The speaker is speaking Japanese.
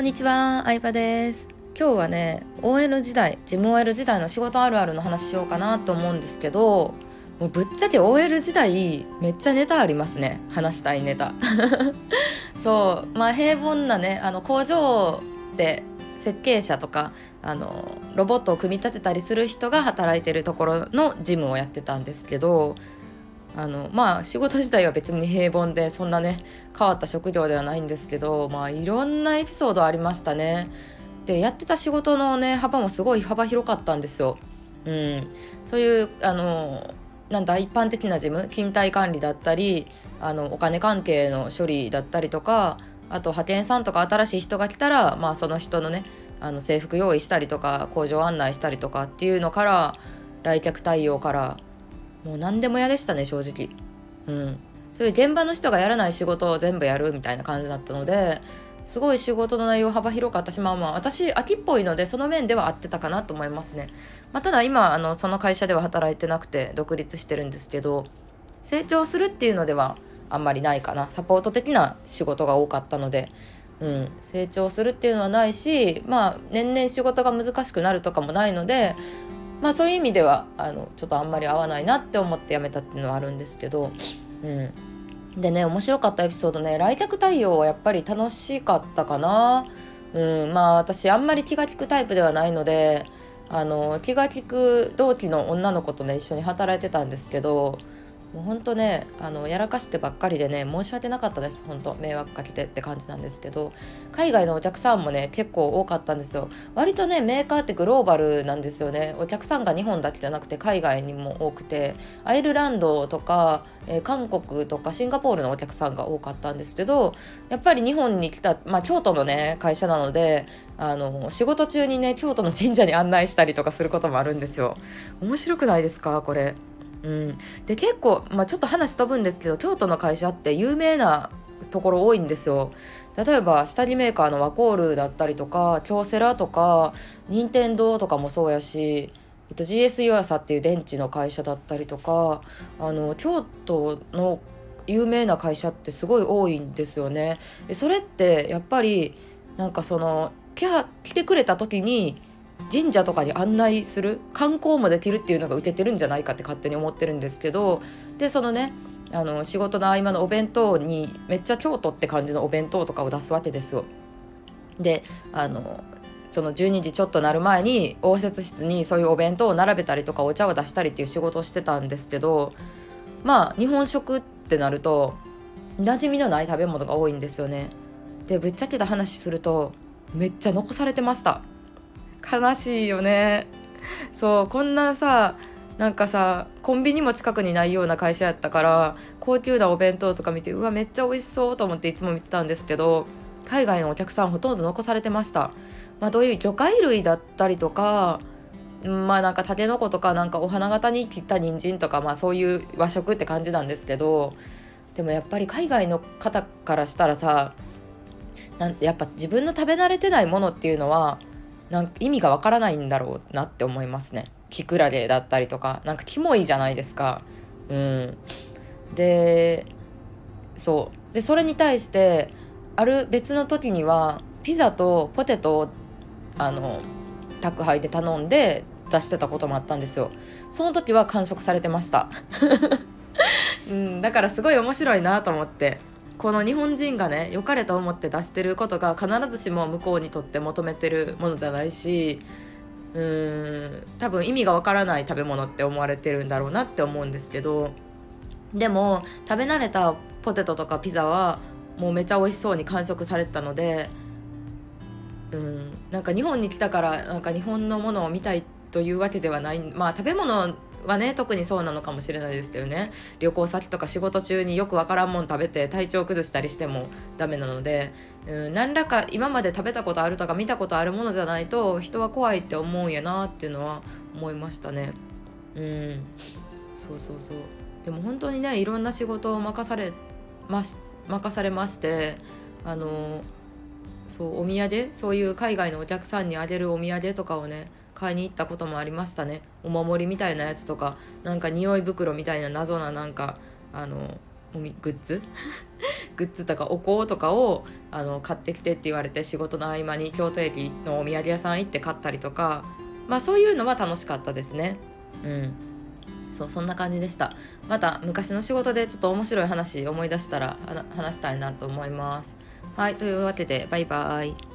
こんにちは、相葉です。今日はね、OL 時代、事務 OL 時代の仕事あるあるの話しようかなと思うんですけど、もうぶっちゃけ OL 時代めっちゃネタありますね。話したいネタ。そう、まあ平凡なね、あの工場で設計者とかあのロボットを組み立てたりする人が働いてるところの事務をやってたんですけどあのまあ仕事自体は別に平凡でそんなね変わった職業ではないんですけどまあいろんなエピソードありましたね。でやってた仕事のね幅もすごい幅広かったんですよ。うん、そういうあのなんだ一般的な事務勤怠管理だったりあのお金関係の処理だったりとかあと派遣さんとか新しい人が来たら、まあ、その人のねあの制服用意したりとか工場案内したりとかっていうのから来客対応からもう何でも嫌でしたね正直。うん。そういう現場の人がやらない仕事を全部やるみたいな感じだったのですごい仕事の内容幅広かったしまあまあ私秋っぽいのでその面では合ってたかなと思いますね、まあ、ただ今あのその会社では働いてなくて独立してるんですけど成長するっていうのではあんまりないかな。サポート的な仕事が多かったので、うん、成長するっていうのはないしまあ年々仕事が難しくなるとかもないのでまあそういう意味ではあのちょっとあんまり合わないなって思ってやめたっていうのはあるんですけど、うん、でね面白かったエピソードね来客対応はやっぱり楽しかったかな。うん、まあ私あんまり気が利くタイプではないのであの気が利く同期の女の子とね一緒に働いてたんですけどもうほんとねあのやらかしてばっかりでね申し訳なかったです。本当迷惑かけてって感じなんですけど海外のお客さんもね結構多かったんですよ。割とねメーカーってグローバルなんですよね。お客さんが日本だけじゃなくて海外にも多くてアイルランドとか、えー、韓国とかシンガポールのお客さんが多かったんですけどやっぱり日本に来た、まあ、京都のね会社なのであの仕事中にね京都の神社に案内したりとかすることもあるんですよ。面白くないですか？これ。うん、で結構、まあ、ちょっと話飛ぶんですけど京都の会社って有名なところ多いんですよ。例えば下着メーカーのワコールだったりとか京セラとか任天堂とかもそうやし、えっと、GS ユアサっていう電池の会社だったりとかあの京都の有名な会社ってすごい多いんですよね。それってやっぱりなんかその来てくれた時に神社とかに案内する観光もできるっていうのが受けてるんじゃないかって勝手に思ってるんですけどでそのねあの仕事の合間のお弁当にめっちゃ京都って感じのお弁当とかを出すわけですよ。であのその12時ちょっとなる前に応接室にそういうお弁当を並べたりとかお茶を出したりっていう仕事をしてたんですけどまあ日本食ってなると馴染みのない食べ物が多いんですよね。でぶっちゃけた話するとめっちゃ残されてました。悲しいよねそうこんなさなんかさコンビニも近くにないような会社やったから高級なお弁当とか見てうわめっちゃ美味しそうと思っていつも見てたんですけど海外のお客さんほとんど残されてました。まあ、どういう魚介類だったりとかまあなんかたけのことかなんかお花形に切った人参とかまあそういう和食って感じなんですけどでもやっぱり海外の方からしたらさなんやっぱ自分の食べ慣れてないものっていうのはなんか意味がわからないんだろうなって思いますね。キクラゲだったりとかなんかキモいじゃないですか。うん、でそうでそれに対してある別の時にはピザとポテトをあの宅配で頼んで出してたこともあったんですよ。その時は完食されてました。うん、だからすごい面白いなと思って。この日本人がね良かれと思って出してることが必ずしも向こうにとって求めてるものじゃないしうーん多分意味がわからない食べ物って思われてるんだろうなって思うんですけどでも食べ慣れたポテトとかピザはもうめちゃ美味しそうに完食されてたのでうんなんか日本に来たからなんか日本のものを見たいというわけではないまあ食べ物はね特にそうなのかもしれないですけどね。旅行先とか仕事中によくわからんもん食べて体調崩したりしてもダメなので、うん、何らか今まで食べたことあるとか見たことあるものじゃないと人は怖いって思うんやなっていうのは思いましたね。うん。そうそうそう。でも本当にねいろんな仕事を任されまし任されましてあのそうお土産？そういう海外のお客さんにあげるお土産とかをね買いに行ったこともありましたね。お守りみたいなやつとかなんか匂い袋みたいな謎ななんかあのグッズ？グッズとかお香とかをあの買ってきてって言われて仕事の合間に京都駅のお土産屋さん行って買ったりとかまあそういうのは楽しかったですね。うん。そうそんな感じでした。また昔の仕事でちょっと面白い話思い出したら話したいなと思いますはいというわけでバイバイ。